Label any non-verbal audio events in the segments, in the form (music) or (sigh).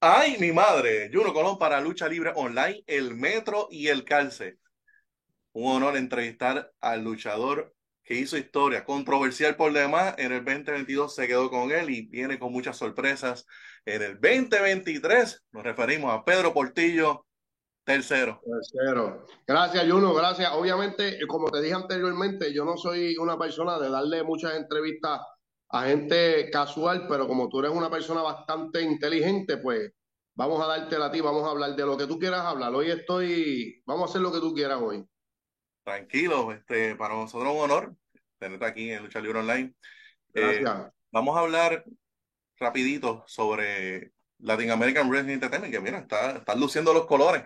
Ay, mi madre, Juno Colón para Lucha Libre Online, el Metro y el Calce. Un honor entrevistar al luchador que hizo historia, controversial por demás. En el 2022 se quedó con él y viene con muchas sorpresas. En el 2023 nos referimos a Pedro Portillo, tercero. Tercero. Gracias, Juno, gracias. Obviamente, como te dije anteriormente, yo no soy una persona de darle muchas entrevistas a gente casual, pero como tú eres una persona bastante inteligente, pues vamos a darte a ti, vamos a hablar de lo que tú quieras hablar. Hoy estoy, vamos a hacer lo que tú quieras hoy. Tranquilo, este, para nosotros es un honor tenerte aquí en Lucha Libre Online. Eh, vamos a hablar rapidito sobre Latin American Wrestling Entertainment, que mira, está, están luciendo los colores.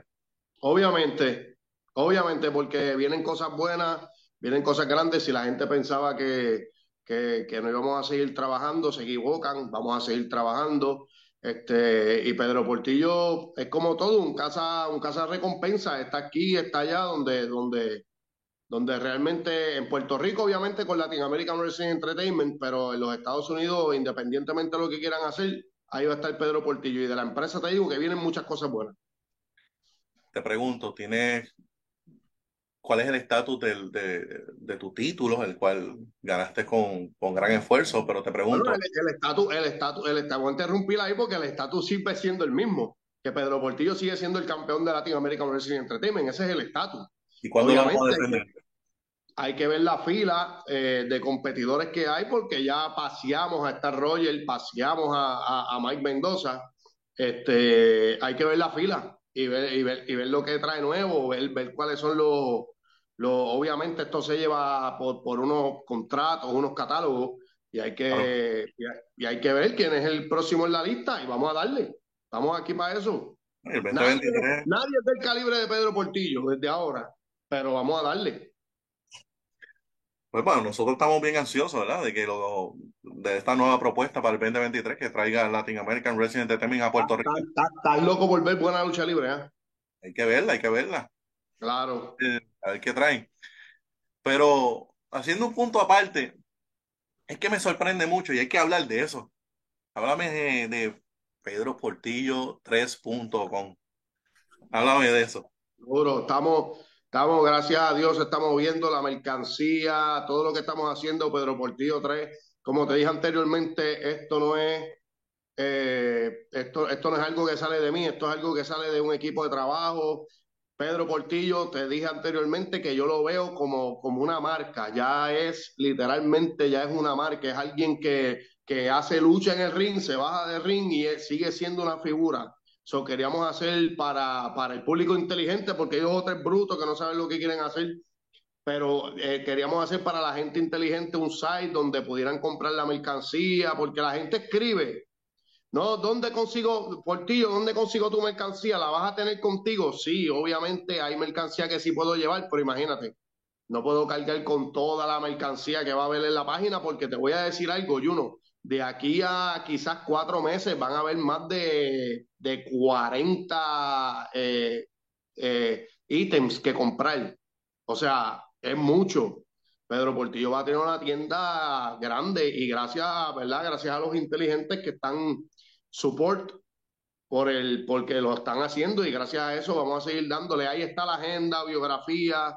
Obviamente, obviamente, porque vienen cosas buenas, vienen cosas grandes. Si la gente pensaba que, que, no íbamos a seguir trabajando, se equivocan, vamos a seguir trabajando. Este, y Pedro Portillo es como todo, un casa, un casa recompensa, está aquí, está allá, donde, donde, donde realmente en Puerto Rico, obviamente con Latin American Wrestling Entertainment, pero en los Estados Unidos, independientemente de lo que quieran hacer, ahí va a estar Pedro Portillo. Y de la empresa te digo que vienen muchas cosas buenas. Te pregunto, ¿tienes cuál es el estatus de, de, tu título, el cual ganaste con, con gran esfuerzo, pero te pregunto. el estatus, el estatus, el estatus, voy a interrumpir ahí porque el estatus sigue siendo el mismo, que Pedro Portillo sigue siendo el campeón de Latin American Wrestling Entertainment, ese es el estatus. ¿Y cuándo lo vamos a defender? Hay que ver la fila eh, de competidores que hay porque ya paseamos a Star Roger, paseamos a, a, a Mike Mendoza. Este, hay que ver la fila y ver, y ver, y ver lo que trae nuevo, ver, ver cuáles son los, obviamente esto se lleva por, por unos contratos, unos catálogos, y hay, que, y, hay, que ver quién es el próximo en la lista y vamos a darle. Estamos aquí para eso. nadie, es del calibre de Pedro Portillo desde ahora, pero vamos a darle. Pues bueno, nosotros estamos bien ansiosos, ¿verdad? De que lo, de esta nueva propuesta para el 2023 que traiga Latin American Wrestling Entertainment a Puerto Rico. Estás loco por ver buena lucha libre, ¿eh? Hay que verla, hay que verla. Claro. Eh, a ver qué traen. Pero haciendo un punto aparte, es que me sorprende mucho y hay que hablar de eso. Háblame de, Pedro Portillo 3.com. Háblame de eso. Seguro, estamos, estamos, gracias a Dios, estamos viendo la mercancía, todo lo que estamos haciendo, Pedro Portillo 3. Como te dije anteriormente, esto no es eh, esto, esto no es algo que sale de mí, esto es algo que sale de un equipo de trabajo, Pedro Portillo, te dije anteriormente que yo lo veo como, como una marca, ya es literalmente, ya es una marca, es alguien que, que hace lucha en el ring, se baja del ring y sigue siendo una figura. Eso queríamos hacer para, para el público inteligente, porque ellos otros brutos que no saben lo que quieren hacer, pero eh, queríamos hacer para la gente inteligente un site donde pudieran comprar la mercancía, porque la gente escribe, no, ¿dónde consigo, Portillo, dónde consigo tu mercancía? ¿La vas a tener contigo? Sí, obviamente hay mercancía que sí puedo llevar, pero imagínate, no puedo cargar con toda la mercancía que va a haber en la página porque te voy a decir algo, Juno. De aquí a quizás cuatro meses van a haber más de, de 40 eh, eh, ítems que comprar. O sea, es mucho. Pedro Portillo va a tener una tienda grande y gracias, ¿verdad? Gracias a los inteligentes que están support por el, porque lo están haciendo y gracias a eso vamos a seguir dándole. Ahí está la agenda, biografía.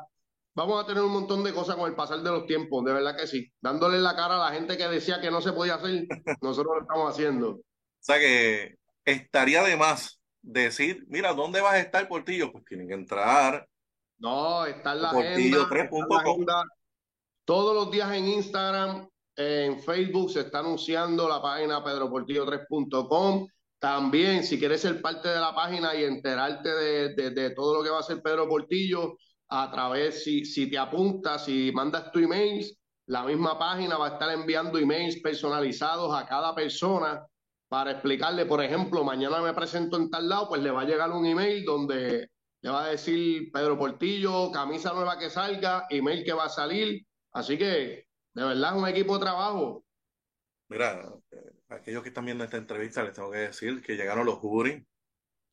Vamos a tener un montón de cosas con el pasar de los tiempos, de verdad que sí. Dándole la cara a la gente que decía que no se podía hacer, (laughs) nosotros lo estamos haciendo. O sea que estaría de más decir, mira, ¿dónde vas a estar, Portillo? Pues tienen que entrar. No, está en la, agenda, la agenda. Todos los días en Instagram en Facebook se está anunciando la página pedroportillo3.com. También, si quieres ser parte de la página y enterarte de, de, todo lo que va a hacer Pedro Portillo, a través, si, si te apuntas, si mandas tu email, la misma página va a estar enviando emails personalizados a cada persona para explicarle, por ejemplo, mañana me presento en tal lado, pues le va a llegar un email donde le va a decir Pedro Portillo, camisa nueva que salga, email que va a salir. Así que de verdad, un equipo de trabajo. Mira, aquellos que están viendo esta entrevista, les tengo que decir que llegaron los juris.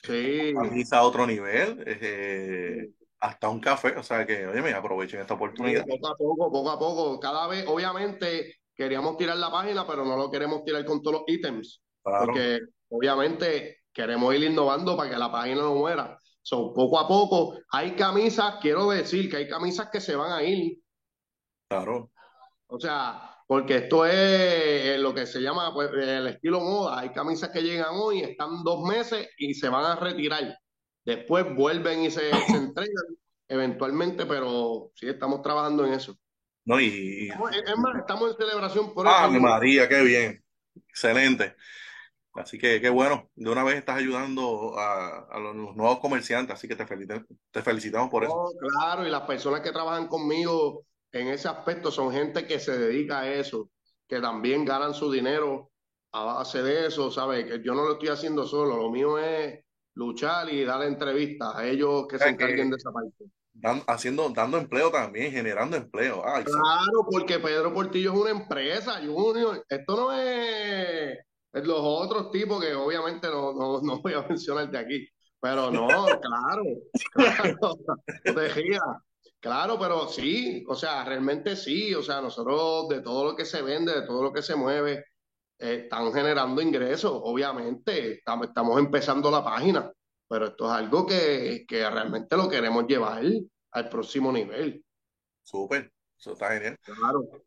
Sí. A otro nivel, eh, hasta un café, o sea que, oye, me aprovechen esta oportunidad. poco a poco, poco a poco. Cada vez, obviamente, queríamos tirar la página, pero no lo queremos tirar con todos los ítems. Porque, obviamente, queremos ir innovando para que la página no muera. So, poco a poco, hay camisas, quiero decir que hay camisas que se van a ir. Claro. O sea, porque esto es eh, lo que se llama pues, el estilo moda. Hay camisas que llegan hoy, están dos meses y se van a retirar. Después vuelven y se, se entregan eventualmente, pero sí estamos trabajando en eso. No, y, Es más, estamos en celebración por ¡Ah, eso. María, qué bien! Excelente. Así que qué bueno, de una vez estás ayudando a, a los, los nuevos comerciantes, así que te, felicitamos, te felicitamos por eso. Claro, y las personas que trabajan conmigo en ese aspecto son gente que se dedica a eso, que también ganan su dinero a base de eso, ¿sabes? Que yo no lo estoy haciendo solo, lo mío es luchar y dar entrevistas a ellos que se que- encarguen de esa parte. Dan- haciendo, dando empleo también, generando empleo. Ay. Claro, porque Pedro Portillo es una empresa, Junior. Esto no es es los otros tipos que obviamente no, no, no voy a mencionar de aquí. Pero no, (laughs) claro, claro, no te. Claro, pero sí, o sea, realmente sí, o sea, nosotros de todo lo que se vende, de todo lo que se mueve, eh, están generando ingresos, obviamente, estamos, estamos empezando la página, pero esto es algo que, que realmente lo queremos llevar al próximo nivel. Súper, eso está genial. Claro.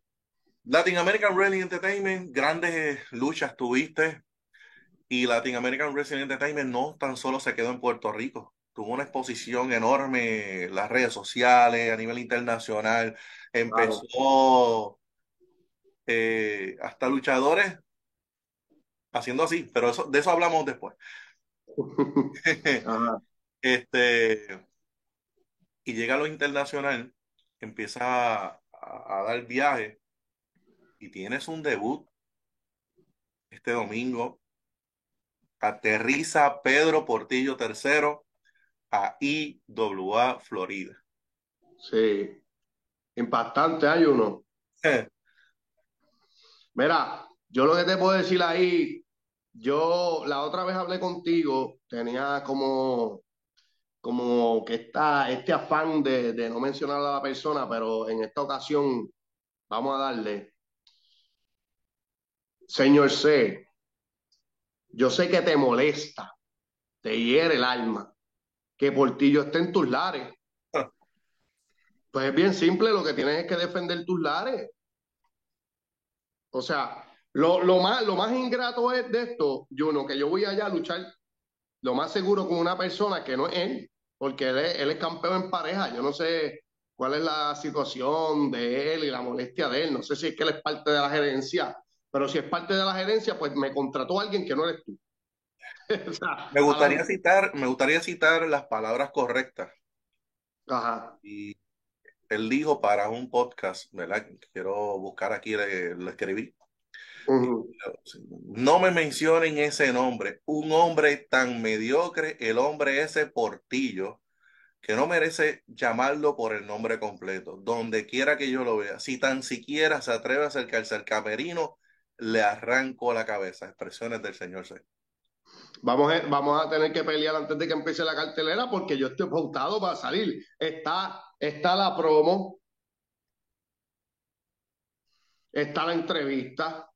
Latin American Wrestling Entertainment, grandes luchas tuviste. Y Latin American Wrestling Entertainment no tan solo se quedó en Puerto Rico, tuvo una exposición enorme en las redes sociales, a nivel internacional. Empezó eh, hasta luchadores haciendo así, pero eso, de eso hablamos después. (laughs) Este, y llega a lo internacional, empieza a, a dar viajes y tienes un debut este domingo. Aterriza Pedro Portillo III a IWA Florida. Sí. Impactante, hay uno. Mira, yo lo que te puedo decir ahí, yo la otra vez hablé contigo, tenía como, como que está este afán de, de no mencionar a la persona, pero en esta ocasión vamos a darle. Señor C, yo sé que te molesta, te hiere el alma, que Portillo esté en tus lares. (laughs) Pues es bien simple, lo que tienes es que defender tus lares. O sea, lo, lo más, lo más ingrato es de esto, Juno, que yo voy allá a luchar lo más seguro con una persona que no es él, porque él es, él es campeón en pareja. Yo no sé cuál es la situación de él y la molestia de él. No sé si es que él es parte de la gerencia, pero si es parte de la gerencia, pues me contrató alguien que no eres tú. (laughs) O sea, Me gustaría la- citar, me gustaría citar las palabras correctas. Ajá. Y él dijo para un podcast, ¿verdad? Quiero buscar aquí, le- lo escribí. No me mencionen ese nombre. Un hombre tan mediocre, el hombre ese Portillo, que no merece llamarlo por el nombre completo. Donde quiera que yo lo vea, si tan siquiera se atreve a acercarse al camerino, le arranco la cabeza. Expresiones del señor C. Vamos a, vamos a tener que pelear antes de que empiece la cartelera porque yo estoy pautado para salir. Está, está la promo, está la entrevista.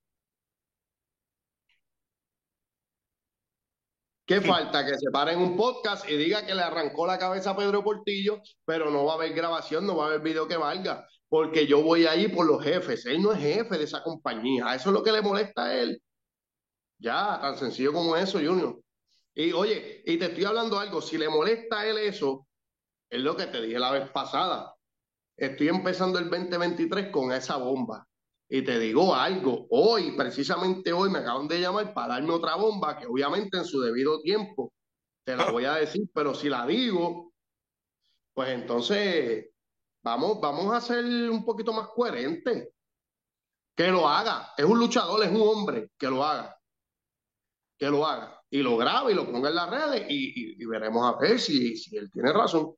¿Qué falta? Que se pare en un podcast y diga que le arrancó la cabeza a Pedro Portillo, pero no va a haber grabación, no va a haber video que valga, porque yo voy ahí por los jefes. Él no es jefe de esa compañía. Eso es lo que le molesta a él. Ya, tan sencillo como eso, Junior. Y oye, y te estoy hablando algo, si le molesta a él eso, es lo que te dije la vez pasada. Estoy empezando el 2023 con esa bomba. Y te digo algo, hoy, precisamente hoy, me acaban de llamar para darme otra bomba que obviamente en su debido tiempo te la voy a decir, (laughs) pero si la digo, pues entonces vamos, vamos a ser un poquito más coherentes. Que lo haga. Es un luchador, es un hombre, que lo haga. Que lo haga. Y lo grabe y lo ponga en las redes y, y- veremos a ver si, si él tiene razón.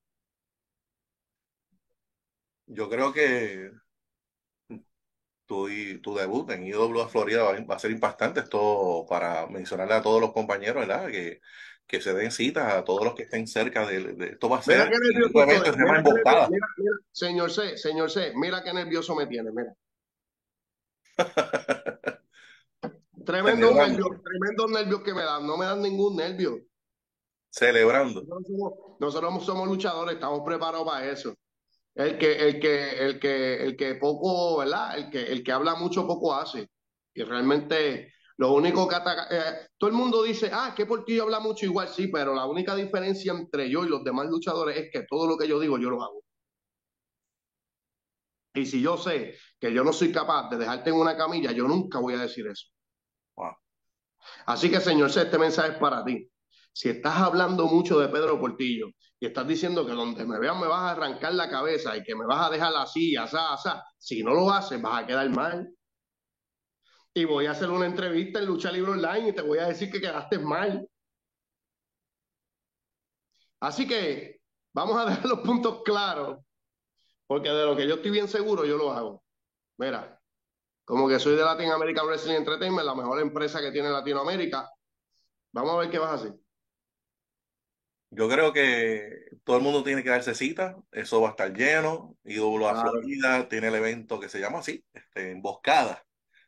Yo creo que tu, tu debut en IWA Florida va, va a ser impactante. Esto para mencionarle a todos los compañeros, ¿verdad? Que, que se den citas a todos los que estén cerca de, de- esto va a ser señor C, señor C, mira qué nervioso me tiene, mira. (laughs) Tremendos Te me da nervios, tremendos nervios que me dan, no me dan ningún nervio. Celebrando. Nosotros somos, luchadores, estamos preparados para eso. El que, el que, el que, el que poco, ¿verdad? El que, el que habla mucho poco hace. Y realmente lo único que ataca, eh, todo el mundo dice, ah, que Portillo habla mucho igual, sí, pero la única diferencia entre yo y los demás luchadores es que todo lo que yo digo, yo lo hago. Y si yo sé que yo no soy capaz de dejarte en una camilla, yo nunca voy a decir eso. Así que, señor, este mensaje es para ti. Si estás hablando mucho de Pedro Portillo y estás diciendo que donde me vean me vas a arrancar la cabeza y que me vas a dejar así, asá, asá, si no lo haces, vas a quedar mal. Y voy a hacer una entrevista en Lucha Libre Online y te voy a decir que quedaste mal. Así que vamos a (laughs) dejar los puntos claros porque de lo que yo estoy bien seguro, yo lo hago. Mira, como que soy de Latin American Wrestling Entertainment, la mejor empresa que tiene Latinoamérica. Vamos a ver qué vas a hacer. Yo creo que todo el mundo tiene que darse cita, eso va a estar lleno. IW a Florida tiene el evento que se llama así, este, Emboscada.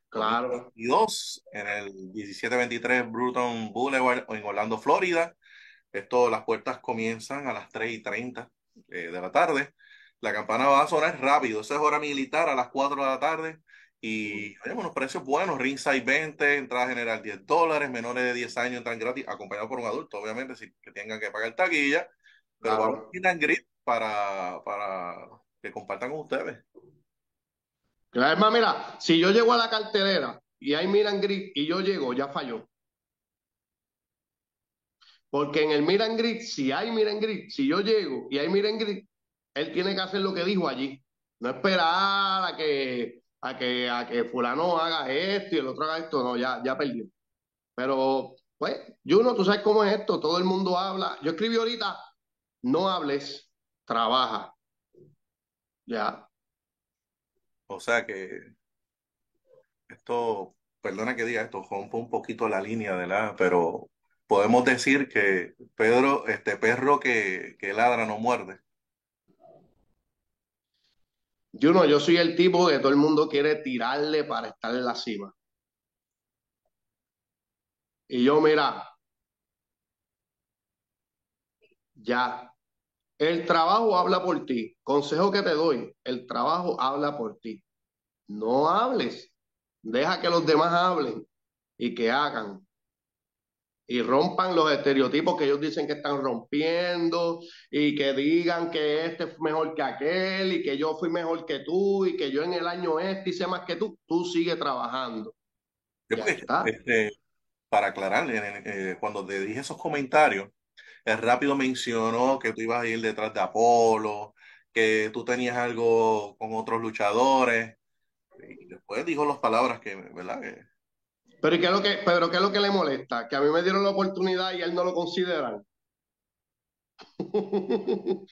Claro. Y dos, en el 1723 Bruton Boulevard en Orlando, Florida. Esto, las puertas comienzan a las 3 y 30 eh, de la tarde. La campana va a sonar rápido. Esa es hora militar a las 4 de la tarde. Y hay unos precios buenos. Ringside 20, entrada general 10 dólares. Menores de 10 años entran gratis, acompañado por un adulto, obviamente, si que tengan que pagar taquilla. Pero vamos a grid para, para que compartan con ustedes. Claro, es más, mira, si yo llego a la cartelera y hay Miran Grid y yo llego, ya falló. Porque en el Miran Grid, si hay Miran Grid, si yo llego y hay Miran Grid, él tiene que hacer lo que dijo allí. No esperar a que, a que, a que fulano haga esto y el otro haga esto. No, ya, ya perdió. Pero, pues, Juno, tú sabes cómo es esto. Todo el mundo habla. Yo escribí ahorita, no hables, trabaja. Ya. O sea que esto, perdona que diga esto, rompe un poquito la línea de la, pero podemos decir que Pedro, este perro que, que ladra no muerde. Yo no, yo soy el tipo que todo el mundo quiere tirarle para estar en la cima. Y yo, mira, ya, el trabajo habla por ti. Consejo que te doy, el trabajo habla por ti. No hables, deja que los demás hablen y que hagan y rompan los estereotipos que ellos dicen que están rompiendo y que digan que este es mejor que aquel y que yo fui mejor que tú y que yo en el año este hice más que tú, tú sigue trabajando. Este, para aclarar, eh, cuando te dije esos comentarios, el rápido mencionó que tú ibas a ir detrás de Apolo, que tú tenías algo con otros luchadores, y después dijo las palabras que, ¿verdad? Pero ¿qué es lo que, Pedro, ¿qué es lo que le molesta? Que a mí me dieron la oportunidad y él no lo consideran. (laughs)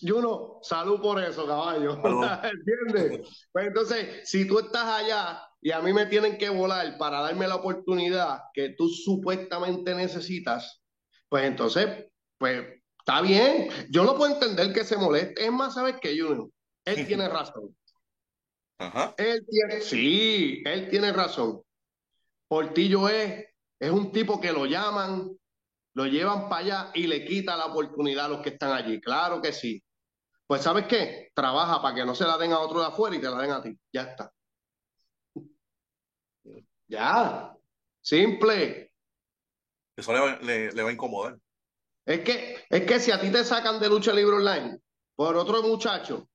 Yo no, salud por eso, caballo. (laughs) ¿Entiendes? Pues entonces, si tú estás allá y a mí me tienen que volar para darme la oportunidad que tú supuestamente necesitas, pues entonces, pues está bien. Yo no puedo entender que se moleste. Es más, ¿sabes qué, Junior? Él (laughs) tiene razón. Ajá. Él tiene, sí, él tiene razón. Portillo es, es un tipo que lo llaman, lo llevan para allá y le quita la oportunidad a los que están allí. Claro que sí. Pues ¿sabes qué? Trabaja para que no se la den a otro de afuera y te la den a ti. Ya está. (laughs) Ya. Simple. Eso le va, le, va a incomodar. Es que, es que si a ti te sacan de lucha libre online por otro muchacho,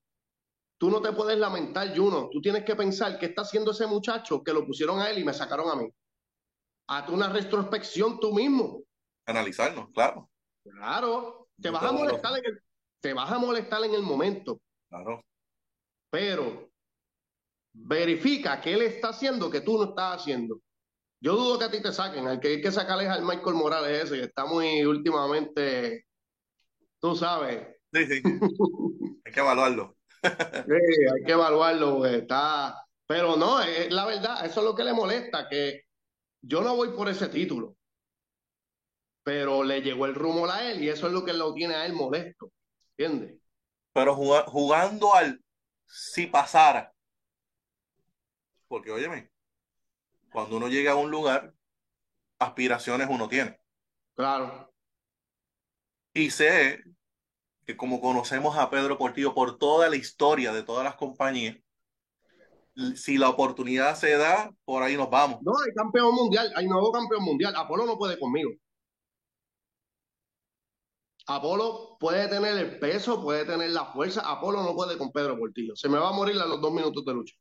tú no te puedes lamentar, Juno. Tú tienes que pensar qué está haciendo ese muchacho que lo pusieron a él y me sacaron a mí hazte una retrospección tú mismo. Analizarnos, claro. Claro, te vas, a molestar en el, te vas a molestar en el momento. Claro. Pero verifica qué él está haciendo que tú no estás haciendo. Yo dudo que a ti te saquen. Al que hay que sacarle al Michael Morales ese, que está muy últimamente, tú sabes. Sí, sí. (laughs) hay que evaluarlo. sí, hay que evaluarlo, está. Pero no, es la verdad, eso es lo que le molesta, que yo no voy por ese título, pero le llegó el rumor a él y eso es lo que lo tiene a él molesto. ¿Entiendes? Pero jugando al si pasara. Porque óyeme, cuando uno llega a un lugar, aspiraciones uno tiene. Claro. Y sé que como conocemos a Pedro Portillo por toda la historia de todas las compañías, si la oportunidad se da, por ahí nos vamos. No, hay campeón mundial, hay nuevo campeón mundial. Apolo no puede conmigo. Apolo puede tener el peso, puede tener la fuerza. Apolo no puede con Pedro Portillo. Se me va a morir a los dos minutos de lucha.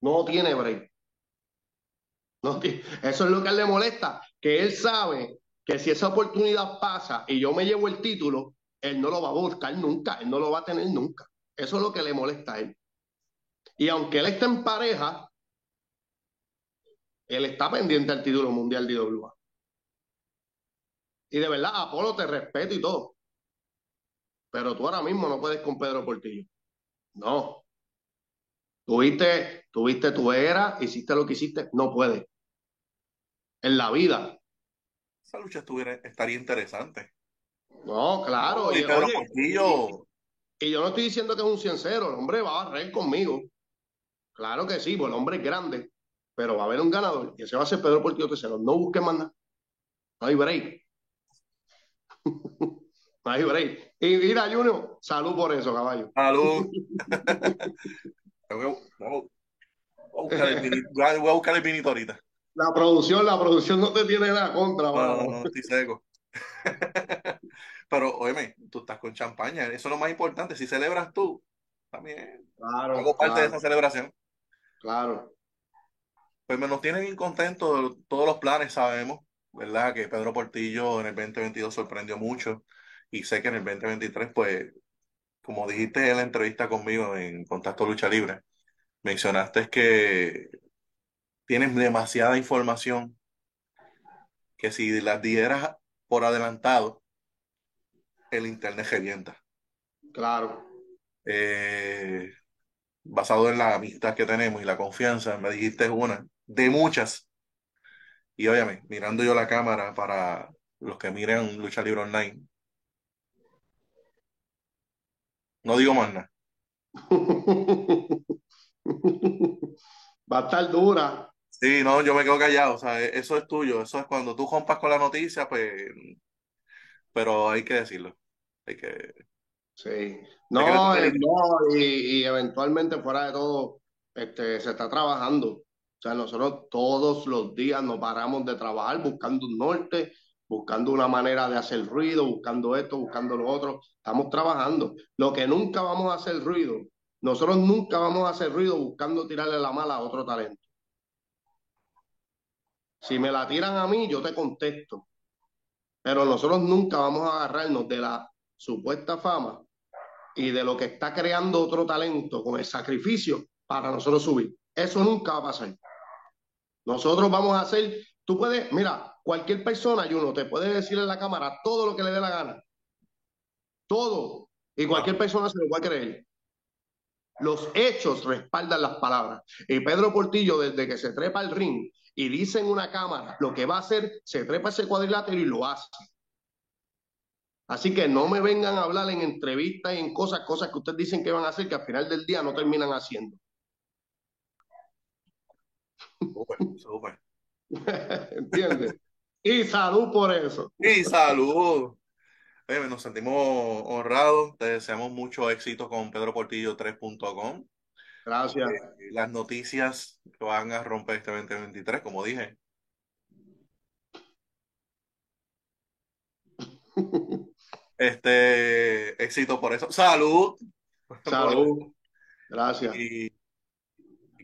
No tiene break. No Eso es lo que le molesta, que él sabe que si esa oportunidad pasa y yo me llevo el título, él no lo va a buscar nunca, él no lo va a tener nunca. Eso es lo que le molesta a él. Y aunque él esté en pareja, él está pendiente al título mundial de IWA. Y de verdad, Apolo, te respeto y todo. Pero tú ahora mismo no puedes con Pedro Portillo. No. Tuviste, tuviste tu era, hiciste lo que hiciste, no puedes en la vida. Esa lucha estuviera, estaría interesante. No, claro. y, y, yo no estoy diciendo que es un ciencero, el hombre va a barrer conmigo. Claro que sí, el hombre es grande, pero va a haber un ganador y ese va a ser Pedro Portillo tercero. No busque más nada. No hay break. (laughs) no hay break. Y mira, Junior, salud por eso, caballo. Salud. voy, a buscar el vinito ahorita. La producción, la producción no te tiene nada contra, No, no, estoy seco. (laughs) Pero, óyeme, tú estás con champaña, eso es lo más importante. Si celebras tú, también claro, hago parte de esa celebración. Claro. Pues me nos tiene bien contentos todos los planes, sabemos, ¿verdad? Que Pedro Portillo en el 2022 sorprendió mucho y sé que en el 2023, pues, como dijiste en la entrevista conmigo en Contacto Lucha Libre, mencionaste que tienes demasiada información que si las dieras por adelantado, el internet revienta. Claro. Eh, basado en la amistad que tenemos y la confianza, me dijiste una de muchas. Y óyame, mirando yo la cámara para los que miren Lucha Libre Online. No digo más nada. (laughs) Va a estar dura. Sí, no, yo me quedo callado, o sea, e-, eso es tuyo, eso es cuando tú compas con la noticia, pues, pero hay que decirlo, hay que... Sí, no, eh, no y, eventualmente fuera de todo, este, se está trabajando, o sea, nosotros todos los días nos paramos de trabajar buscando un norte, buscando una manera de hacer ruido, buscando esto, buscando lo otro, estamos trabajando. Lo que nunca vamos a hacer ruido, nosotros nunca vamos a hacer ruido buscando tirarle la mala a otro talento. Si me la tiran a mí, yo te contesto. Pero nosotros nunca vamos a agarrarnos de la supuesta fama y de lo que está creando otro talento con el sacrificio para nosotros subir. Eso nunca va a pasar. Nosotros vamos a hacer, tú puedes, mira, cualquier persona, uno te puede decir en la cámara todo lo que le dé la gana. Todo. Y cualquier persona se lo puede creer. Los hechos respaldan las palabras. Y Pedro Portillo, desde que se trepa al ring, y dice en una cámara lo que va a hacer, se trepa ese cuadrilátero y lo hace. Así que no me vengan a hablar en entrevistas y en cosas, cosas que ustedes dicen que van a hacer que al final del día no terminan haciendo. Súper, (laughs) ¿Entiendes? y salud por eso. Y salud. nos sentimos honrados. Te deseamos mucho éxito con Pedro Portillo 3.com. Gracias. Eh, las noticias que van a romper este 2023, como dije. (laughs) Este éxito por eso. Salud. Salud. Gracias. Y,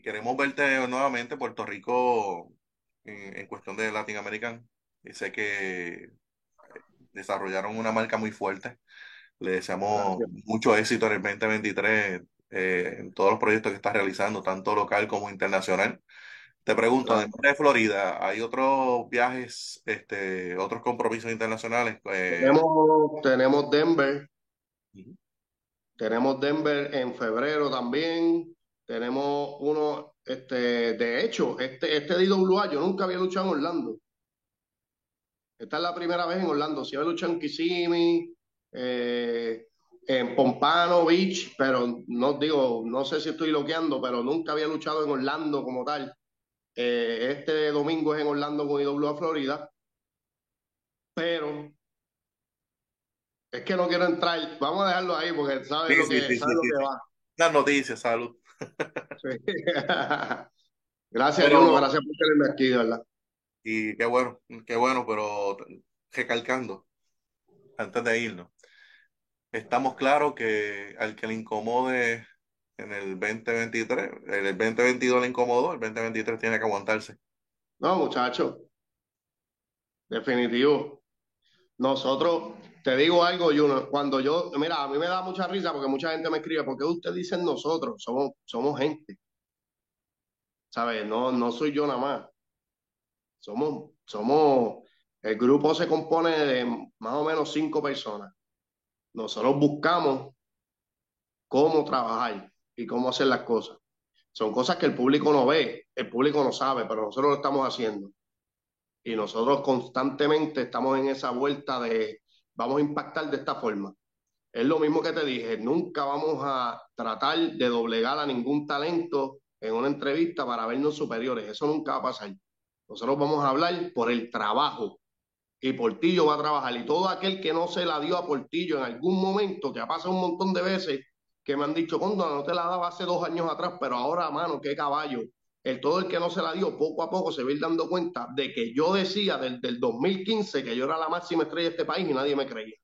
queremos verte nuevamente Puerto Rico en, cuestión de Latinoamérica. Y sé que desarrollaron una marca muy fuerte. Le deseamos mucho éxito en el 2023 eh, en todos los proyectos que estás realizando, tanto local como internacional. Te pregunto, además de Florida, ¿hay otros viajes, este, otros compromisos internacionales? Eh, tenemos, tenemos Denver. Tenemos Denver en febrero también. Tenemos uno, este, de hecho, este, este de IWA, yo nunca había luchado en Orlando. Esta es la primera vez en Orlando. Si había luchado en Kissimmee, eh, en Pompano Beach, pero no digo, no sé si estoy bloqueando, pero nunca había luchado en Orlando como tal. Eh, este domingo es en Orlando con IWA Florida, pero es que no quiero entrar. Vamos a dejarlo ahí porque sabes lo, que, sabe lo que va. Las noticias, salud. (laughs) gracias, pero, gracias por tenerme aquí, ¿verdad? Y qué bueno, qué bueno, pero recalcando, antes de irnos, estamos claros que al que le incomode en el 2023, en el 2022 le incomodó, el 2023 tiene que aguantarse. No, muchacho, definitivo. Nosotros, te digo algo, Juno, cuando yo, mira, a mí me da mucha risa porque mucha gente me escribe, porque ustedes dicen nosotros, somos, somos gente. ¿Sabes? No, no soy yo nada más. Somos, somos, el grupo se compone de más o menos cinco personas. Nosotros buscamos cómo trabajar y cómo hacer las cosas. Son cosas que el público no ve, el público no sabe, pero nosotros lo estamos haciendo. Y nosotros constantemente estamos en esa vuelta de vamos a impactar de esta forma. Es lo mismo que te dije, nunca vamos a tratar de doblegar a ningún talento en una entrevista para vernos superiores. Eso nunca va a pasar. Nosotros vamos a hablar por el trabajo. Y Portillo va a trabajar. Y todo aquel que no se la dio a Portillo en algún momento, que ha pasado un montón de veces, que me han dicho, cuando no te la daba hace dos años atrás, pero ahora, mano, qué caballo. El todo el que no se la dio, poco a poco se va a ir dando cuenta de que yo decía del, del 2015 que yo era la máxima estrella de este país y nadie me creía.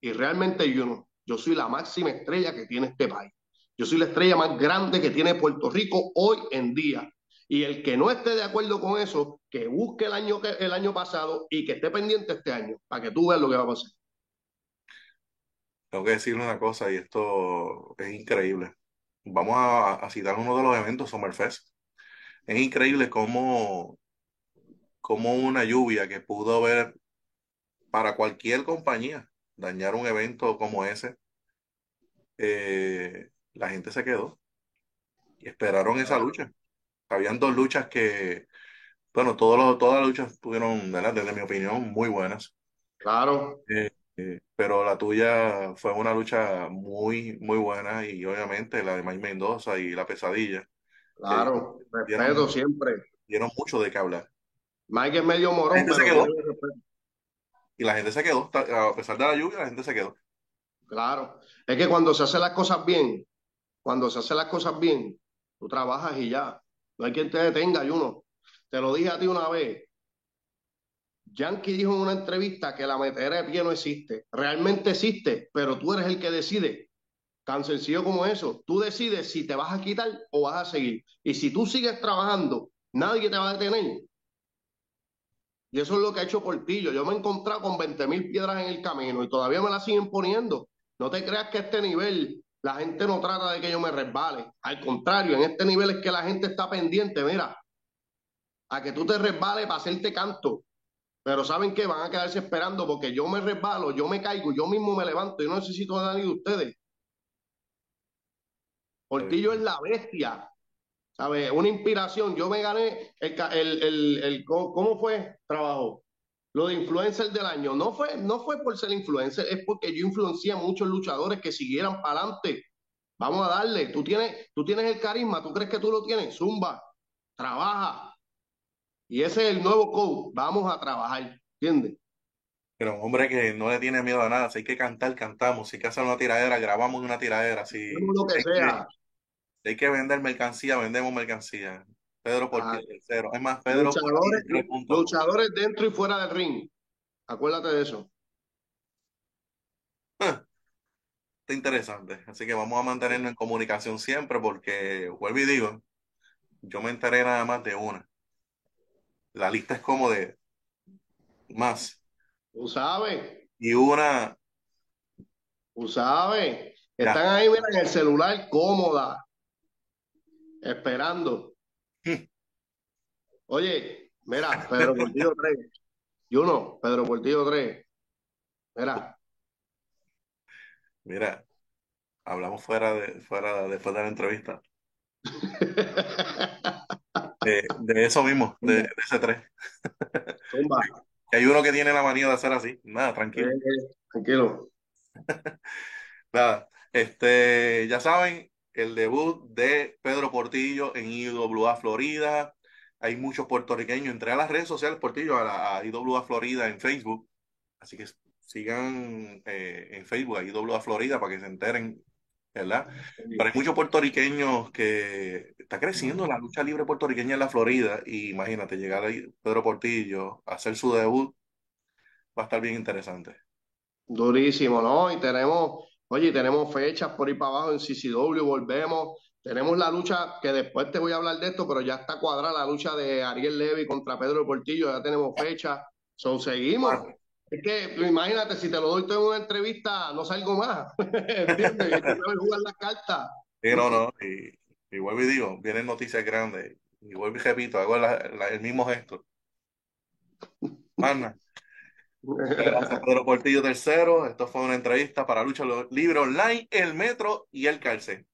Y realmente yo no. Yo soy la máxima estrella que tiene este país. Yo soy la estrella más grande que tiene Puerto Rico hoy en día. Y el que no esté de acuerdo con eso, que busque el año, el año pasado y que esté pendiente este año, para que tú veas lo que va a pasar. Tengo que decirle una cosa y esto es increíble. Vamos a, citar uno de los eventos, Summerfest. Es increíble cómo, cómo una lluvia que pudo haber para cualquier compañía dañar un evento como ese, eh, la gente se quedó y esperaron esa lucha. Habían dos luchas que, bueno, todos todas las luchas tuvieron, desde mi opinión, muy buenas. Claro. Eh, eh, pero la tuya fue una lucha muy, muy buena y obviamente la de Mike Mendoza y la pesadilla. Claro, respeto siempre. Dieron mucho de qué hablar. Mike es medio morón, pero se quedó. Y la gente se quedó, a pesar de la lluvia, la gente se quedó. Claro, es que cuando se hacen las cosas bien, cuando se hacen las cosas bien, tú trabajas y ya. No hay quien te detenga, y uno. Te lo dije a ti una vez, Yankee dijo en una entrevista que la metera de pie no existe. Realmente existe, pero tú eres el que decide. Tan sencillo como eso. Tú decides si te vas a quitar o vas a seguir. Y si tú sigues trabajando, nadie te va a detener. Y eso es lo que ha hecho Portillo. Yo me he encontrado con 20 mil piedras en el camino y todavía me las siguen poniendo. No te creas que a este nivel la gente no trata de que yo me resbale. Al contrario, en este nivel es que la gente está pendiente, mira, a que tú te resbales para hacerte canto. Pero ¿saben qué? Van a quedarse esperando porque yo me resbalo, yo me caigo, yo mismo me levanto. y no necesito de nadie de ustedes. Portillo es la bestia. ¿Sabes? Una inspiración. Yo me gané el, el, el, ¿cómo fue? Trabajo. Lo de influencer del año. No fue, no fue por ser influencer, es porque yo influencié a muchos luchadores que siguieran para adelante. Vamos a darle. Tú tienes, tú tienes el carisma, tú crees que tú lo tienes. Zumba, trabaja, y ese es el nuevo code. Vamos a trabajar, ¿entiendes? Pero un hombre que no le tiene miedo a nada, si hay que cantar, cantamos, si hay que hacer una tiradera, grabamos una tiradera, si lo que sea. hay que vender mercancía, vendemos mercancía. Pedro por ah, tercero. Es más, Pedro luchadores, luchadores dentro y fuera del ring. Acuérdate de eso. Está interesante. Así que vamos a mantenernos en comunicación siempre porque, vuelvo y digo, yo me enteré nada más de una la lista es como de más. Tú sabes. Y una. Tú sabes. Están ahí, mira, en el celular cómoda, esperando. (laughs) Oye, mira, Pedro Portillo 3. Y uno, Pedro Portillo 3. Mira. Mira, hablamos fuera de, fuera después de la entrevista. (laughs) de, eso mismo, de, ese tres. (laughs) hay uno que tiene la manía de hacer así. Nada, tranquilo. tranquilo. (laughs) Nada, este, ya saben, el debut de Pedro Portillo en IWA Florida. Hay muchos puertorriqueños, entré a las redes sociales Portillo, a, la, IWA Florida en Facebook. Así que sigan eh, en Facebook, a Florida, para que se enteren, ¿verdad? Pero hay muchos puertorriqueños que está creciendo la lucha libre puertorriqueña en la Florida, y imagínate, llegar ahí Pedro Portillo a hacer su debut, va a estar bien interesante. Durísimo, ¿no? Y tenemos, oye, tenemos fechas por ir para abajo en CCW, volvemos. Tenemos la lucha, que después te voy a hablar de esto, pero ya está cuadrada la lucha de Ariel Levy contra Pedro Portillo, ya tenemos fecha. So, seguimos. Es que imagínate, si te lo doy todo en una entrevista, no salgo más. (laughs) ¿Entiendes? Hay que jugar la carta. Sí, no, no. Y, y vuelvo y digo, vienen noticias grandes. Y vuelvo y repito, hago el mismo gesto. Ana. Gracias, (laughs) Pedro Portillo tercero. Esto fue una entrevista para Lucha Libre Online, El Metro y El Calce.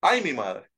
¡Ay, mi madre!